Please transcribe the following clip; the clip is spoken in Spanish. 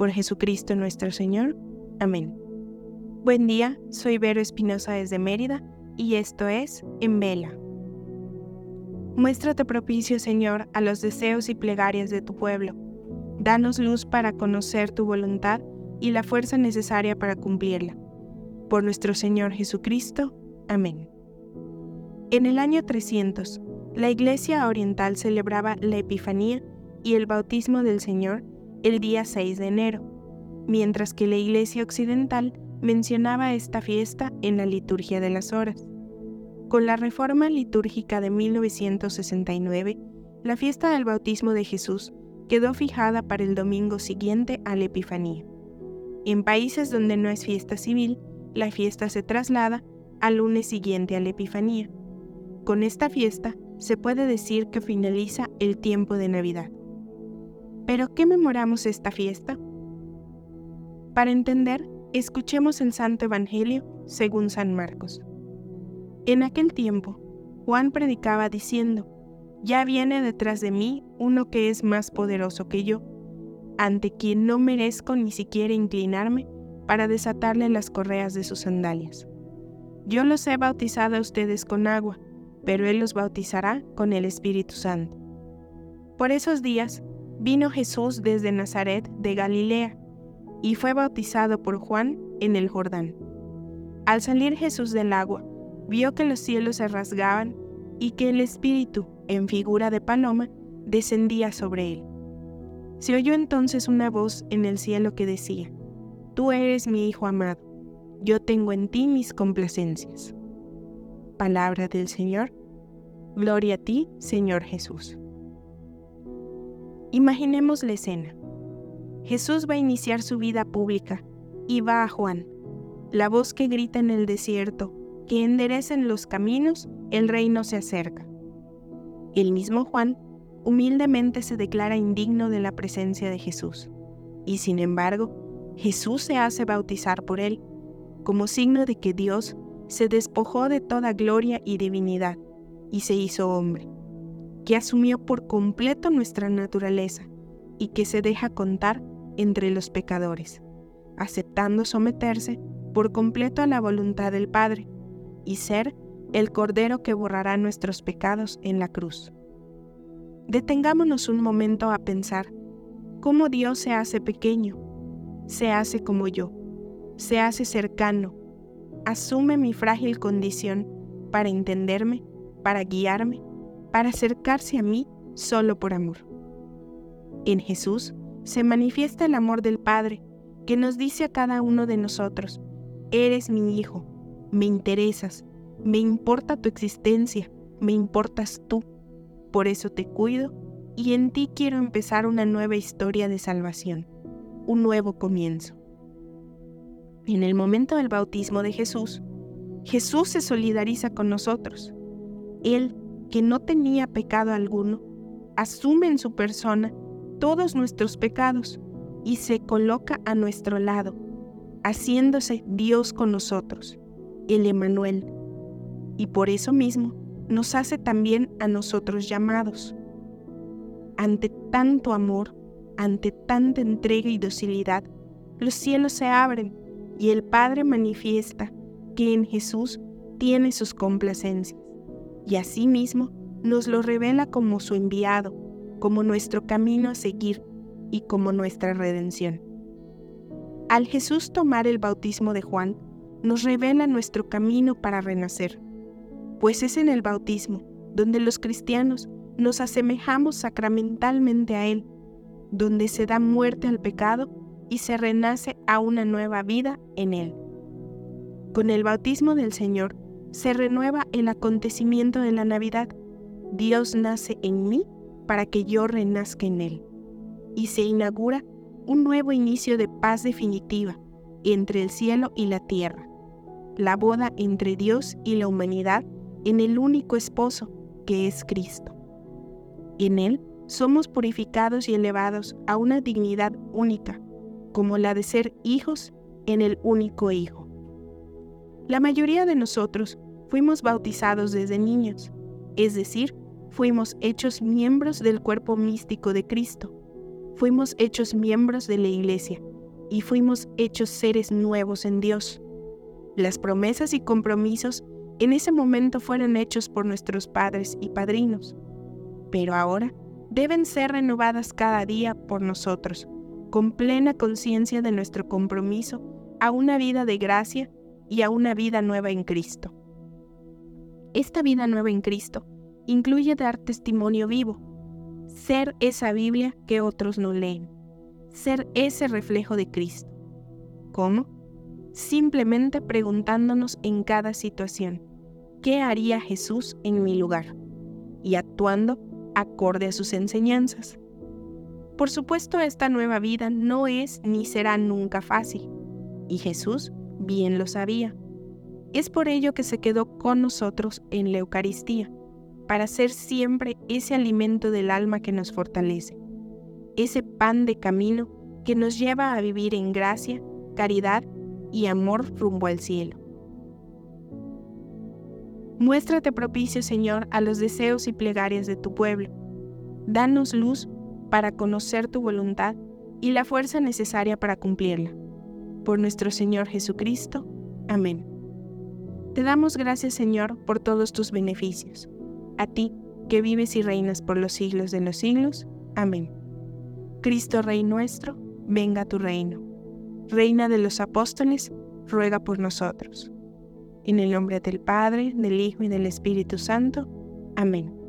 Por Jesucristo nuestro Señor. Amén. Buen día, soy Vero Espinosa desde Mérida y esto es En Vela. Muéstrate propicio, Señor, a los deseos y plegarias de tu pueblo. Danos luz para conocer tu voluntad y la fuerza necesaria para cumplirla. Por nuestro Señor Jesucristo. Amén. En el año 300, la Iglesia Oriental celebraba la Epifanía y el bautismo del Señor el día 6 de enero, mientras que la Iglesia Occidental mencionaba esta fiesta en la liturgia de las horas. Con la reforma litúrgica de 1969, la fiesta del bautismo de Jesús quedó fijada para el domingo siguiente a la Epifanía. En países donde no es fiesta civil, la fiesta se traslada al lunes siguiente a la Epifanía. Con esta fiesta se puede decir que finaliza el tiempo de Navidad. ¿Pero qué memoramos esta fiesta? Para entender, escuchemos el Santo Evangelio según San Marcos. En aquel tiempo, Juan predicaba diciendo, Ya viene detrás de mí uno que es más poderoso que yo, ante quien no merezco ni siquiera inclinarme para desatarle las correas de sus sandalias. Yo los he bautizado a ustedes con agua, pero Él los bautizará con el Espíritu Santo. Por esos días vino Jesús desde Nazaret de Galilea y fue bautizado por Juan en el Jordán. Al salir Jesús del agua, vio que los cielos se rasgaban y que el Espíritu, en figura de paloma, descendía sobre él. Se oyó entonces una voz en el cielo que decía, Tú eres mi Hijo amado, yo tengo en ti mis complacencias. Palabra del Señor. Gloria a ti, Señor Jesús. Imaginemos la escena. Jesús va a iniciar su vida pública y va a Juan, la voz que grita en el desierto, que enderecen los caminos, el reino se acerca. El mismo Juan humildemente se declara indigno de la presencia de Jesús, y sin embargo, Jesús se hace bautizar por él, como signo de que Dios se despojó de toda gloria y divinidad y se hizo hombre, que asumió por completo nuestra naturaleza y que se deja contar entre los pecadores, aceptando someterse por completo a la voluntad del Padre y ser el Cordero que borrará nuestros pecados en la cruz. Detengámonos un momento a pensar cómo Dios se hace pequeño, se hace como yo, se hace cercano, asume mi frágil condición para entenderme, para guiarme, para acercarse a mí solo por amor. En Jesús se manifiesta el amor del Padre, que nos dice a cada uno de nosotros, eres mi hijo, me interesas, me importa tu existencia, me importas tú, por eso te cuido y en ti quiero empezar una nueva historia de salvación, un nuevo comienzo. En el momento del bautismo de Jesús, Jesús se solidariza con nosotros. Él, que no tenía pecado alguno, asume en su persona todos nuestros pecados y se coloca a nuestro lado, haciéndose Dios con nosotros, el Emanuel. Y por eso mismo nos hace también a nosotros llamados. Ante tanto amor, ante tanta entrega y docilidad, los cielos se abren y el Padre manifiesta que en Jesús tiene sus complacencias y asimismo nos lo revela como su enviado, como nuestro camino a seguir y como nuestra redención. Al Jesús tomar el bautismo de Juan, nos revela nuestro camino para renacer, pues es en el bautismo donde los cristianos nos asemejamos sacramentalmente a Él, donde se da muerte al pecado y se renace a una nueva vida en Él. Con el bautismo del Señor se renueva el acontecimiento de la Navidad. Dios nace en mí para que yo renazca en Él. Y se inaugura un nuevo inicio de paz definitiva entre el cielo y la tierra, la boda entre Dios y la humanidad en el único esposo que es Cristo. En Él somos purificados y elevados a una dignidad única, como la de ser hijos en el único Hijo. La mayoría de nosotros fuimos bautizados desde niños, es decir, fuimos hechos miembros del cuerpo místico de Cristo, fuimos hechos miembros de la Iglesia y fuimos hechos seres nuevos en Dios. Las promesas y compromisos en ese momento fueron hechos por nuestros padres y padrinos, pero ahora deben ser renovadas cada día por nosotros, con plena conciencia de nuestro compromiso a una vida de gracia y a una vida nueva en Cristo. Esta vida nueva en Cristo incluye dar testimonio vivo, ser esa Biblia que otros no leen, ser ese reflejo de Cristo. ¿Cómo? Simplemente preguntándonos en cada situación, ¿qué haría Jesús en mi lugar? Y actuando acorde a sus enseñanzas. Por supuesto, esta nueva vida no es ni será nunca fácil, y Jesús bien lo sabía. Es por ello que se quedó con nosotros en la Eucaristía, para ser siempre ese alimento del alma que nos fortalece, ese pan de camino que nos lleva a vivir en gracia, caridad y amor rumbo al cielo. Muéstrate propicio, Señor, a los deseos y plegarias de tu pueblo. Danos luz para conocer tu voluntad y la fuerza necesaria para cumplirla. Por nuestro Señor Jesucristo. Amén. Te damos gracias, Señor, por todos tus beneficios. A ti, que vives y reinas por los siglos de los siglos. Amén. Cristo Rey nuestro, venga a tu reino. Reina de los apóstoles, ruega por nosotros. En el nombre del Padre, del Hijo y del Espíritu Santo. Amén.